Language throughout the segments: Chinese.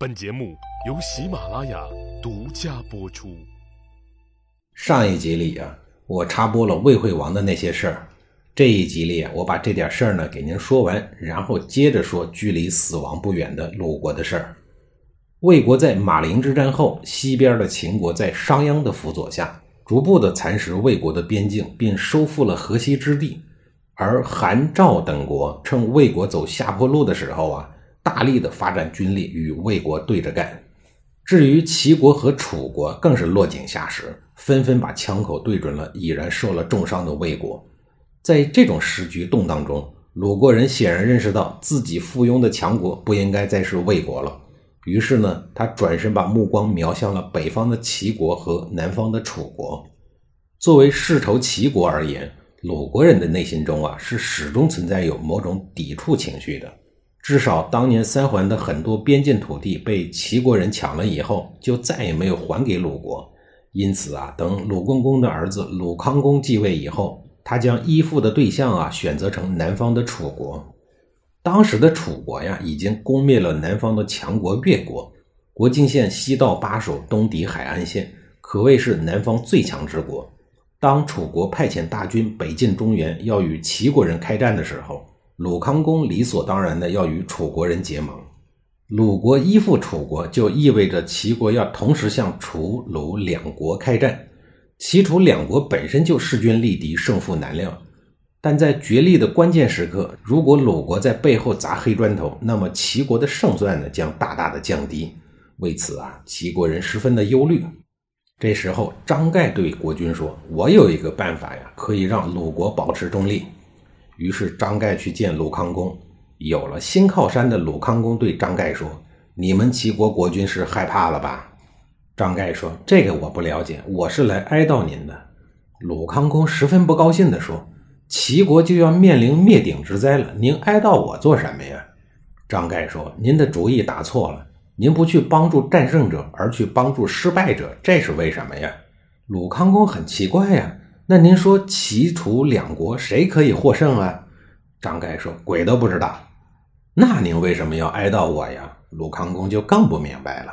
本节目由喜马拉雅独家播出。上一集里啊，我插播了魏惠王的那些事儿。这一集里，我把这点事儿呢给您说完，然后接着说距离死亡不远的鲁国的事儿。魏国在马陵之战后，西边的秦国在商鞅的辅佐下，逐步的蚕食魏国的边境，并收复了河西之地。而韩、赵等国趁魏国走下坡路的时候啊，大力的发展军力与魏国对着干。至于齐国和楚国，更是落井下石，纷纷把枪口对准了已然受了重伤的魏国。在这种时局动荡中，鲁国人显然认识到自己附庸的强国不应该再是魏国了。于是呢，他转身把目光瞄向了北方的齐国和南方的楚国。作为世仇齐国而言，鲁国人的内心中啊，是始终存在有某种抵触情绪的。至少当年三环的很多边境土地被齐国人抢了以后，就再也没有还给鲁国。因此啊，等鲁公公的儿子鲁康公继位以后，他将依附的对象啊选择成南方的楚国。当时的楚国呀，已经攻灭了南方的强国越国，国境线西到巴蜀，东抵海岸线，可谓是南方最强之国。当楚国派遣大军北进中原，要与齐国人开战的时候，鲁康公理所当然的要与楚国人结盟。鲁国依附楚国，就意味着齐国要同时向楚、鲁两国开战。齐、楚两国本身就势均力敌，胜负难料。但在决力的关键时刻，如果鲁国在背后砸黑砖头，那么齐国的胜算呢将大大的降低。为此啊，齐国人十分的忧虑。这时候，张盖对国君说：“我有一个办法呀，可以让鲁国保持中立。”于是张盖去见鲁康公。有了新靠山的鲁康公对张盖说：“你们齐国国君是害怕了吧？”张盖说：“这个我不了解，我是来哀悼您的。”鲁康公十分不高兴地说：“齐国就要面临灭顶之灾了，您哀悼我做什么呀？”张盖说：“您的主意打错了。”您不去帮助战胜者，而去帮助失败者，这是为什么呀？鲁康公很奇怪呀。那您说齐楚两国谁可以获胜啊？张盖说：“鬼都不知道。”那您为什么要哀悼我呀？鲁康公就更不明白了。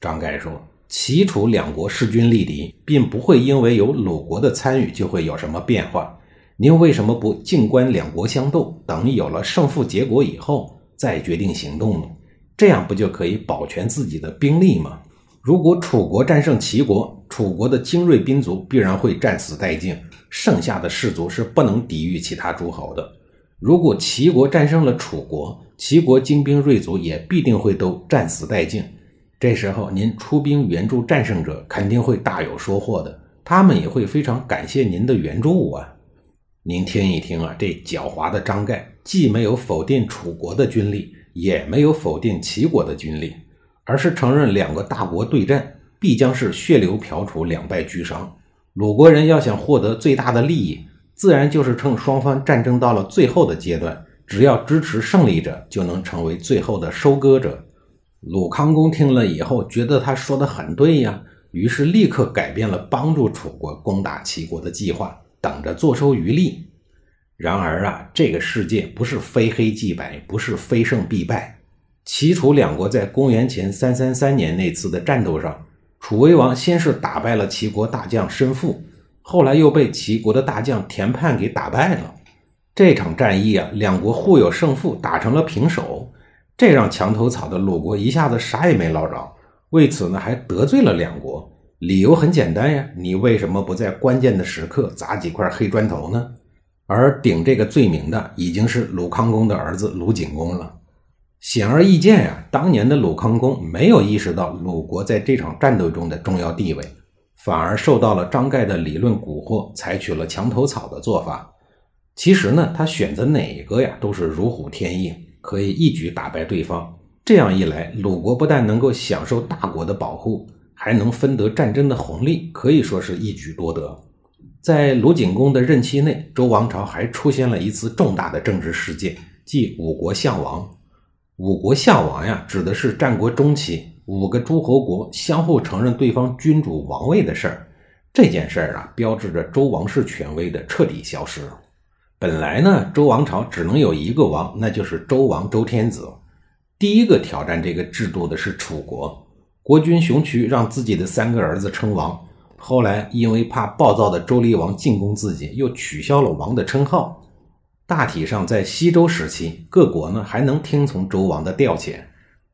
张盖说：“齐楚两国势均力敌，并不会因为有鲁国的参与就会有什么变化。您为什么不静观两国相斗，等有了胜负结果以后再决定行动呢？”这样不就可以保全自己的兵力吗？如果楚国战胜齐国，楚国的精锐兵卒必然会战死殆尽，剩下的士卒是不能抵御其他诸侯的。如果齐国战胜了楚国，齐国精兵锐卒也必定会都战死殆尽。这时候您出兵援助战胜者，肯定会大有收获的，他们也会非常感谢您的援助啊！您听一听啊，这狡猾的张盖既没有否定楚国的军力。也没有否定齐国的军力，而是承认两个大国对战必将是血流瓢杵、两败俱伤。鲁国人要想获得最大的利益，自然就是趁双方战争到了最后的阶段，只要支持胜利者，就能成为最后的收割者。鲁康公听了以后，觉得他说的很对呀，于是立刻改变了帮助楚国攻打齐国的计划，等着坐收渔利。然而啊，这个世界不是非黑即白，不是非胜必败。齐楚两国在公元前三三三年那次的战斗上，楚威王先是打败了齐国大将申父，后来又被齐国的大将田盼给打败了。这场战役啊，两国互有胜负，打成了平手，这让墙头草的鲁国一下子啥也没捞着。为此呢，还得罪了两国。理由很简单呀，你为什么不在关键的时刻砸几块黑砖头呢？而顶这个罪名的已经是鲁康公的儿子鲁景公了。显而易见呀，当年的鲁康公没有意识到鲁国在这场战斗中的重要地位，反而受到了张盖的理论蛊惑，采取了墙头草的做法。其实呢，他选择哪一个呀，都是如虎添翼，可以一举打败对方。这样一来，鲁国不但能够享受大国的保护，还能分得战争的红利，可以说是一举多得。在鲁景公的任期内，周王朝还出现了一次重大的政治事件，即五国相王。五国相王呀，指的是战国中期五个诸侯国相互承认对方君主王位的事儿。这件事儿啊，标志着周王室权威的彻底消失。本来呢，周王朝只能有一个王，那就是周王周天子。第一个挑战这个制度的是楚国，国君熊渠让自己的三个儿子称王，后来因为怕暴躁的周厉王进攻自己，又取消了王的称号。大体上，在西周时期，各国呢还能听从周王的调遣。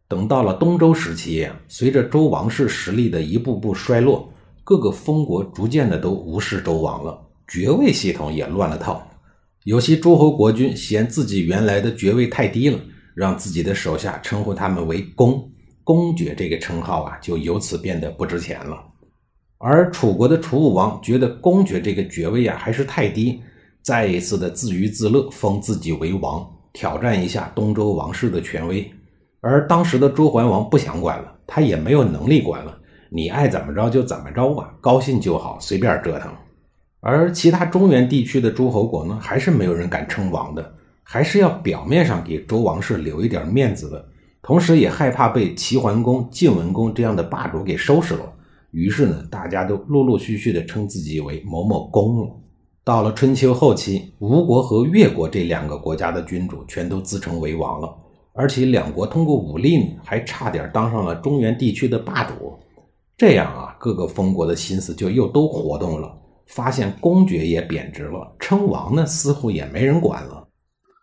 等到了东周时期，随着周王室实力的一步步衰落，各个封国逐渐的都无视周王了，爵位系统也乱了套。有些诸侯国君嫌自己原来的爵位太低了。让自己的手下称呼他们为公公爵，这个称号啊，就由此变得不值钱了。而楚国的楚武王觉得公爵这个爵位啊还是太低，再一次的自娱自乐，封自己为王，挑战一下东周王室的权威。而当时的周桓王不想管了，他也没有能力管了，你爱怎么着就怎么着吧，高兴就好，随便折腾。而其他中原地区的诸侯国呢，还是没有人敢称王的。还是要表面上给周王室留一点面子的，同时也害怕被齐桓公、晋文公这样的霸主给收拾了。于是呢，大家都陆陆续续的称自己为某某公了。到了春秋后期，吴国和越国这两个国家的君主全都自称为王了，而且两国通过武力，还差点当上了中原地区的霸主。这样啊，各个封国的心思就又都活动了，发现公爵也贬值了，称王呢似乎也没人管了。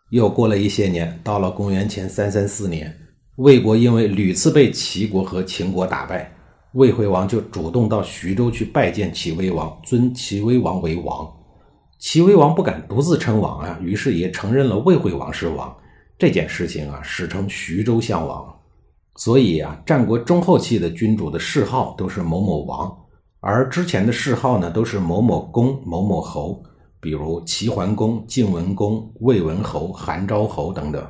又过了一些年，到了公元前三三四年，魏国因为屡次被齐国和秦国打败，魏惠王就主动到徐州去拜见齐威王，尊齐威王为王。齐威王不敢独自称王啊，于是也承认了魏惠王是王。这件事情啊，史称徐州相王。所以啊，战国中后期的君主的谥号都是某某王，而之前的谥号呢，都是某某公、某某侯。比如齐桓公、晋文公、魏文侯、韩昭侯等等。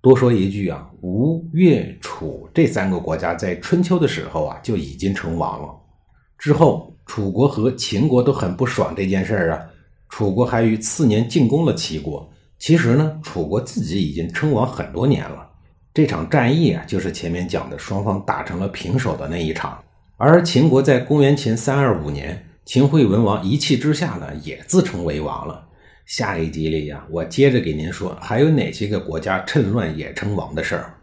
多说一句啊，吴、越、楚这三个国家在春秋的时候啊就已经称王了。之后，楚国和秦国都很不爽这件事儿啊。楚国还于次年进攻了齐国。其实呢，楚国自己已经称王很多年了。这场战役啊，就是前面讲的双方打成了平手的那一场。而秦国在公元前三二五年。秦惠文王一气之下呢，也自称为王了。下一集里呀，我接着给您说，还有哪些个国家趁乱也称王的事儿。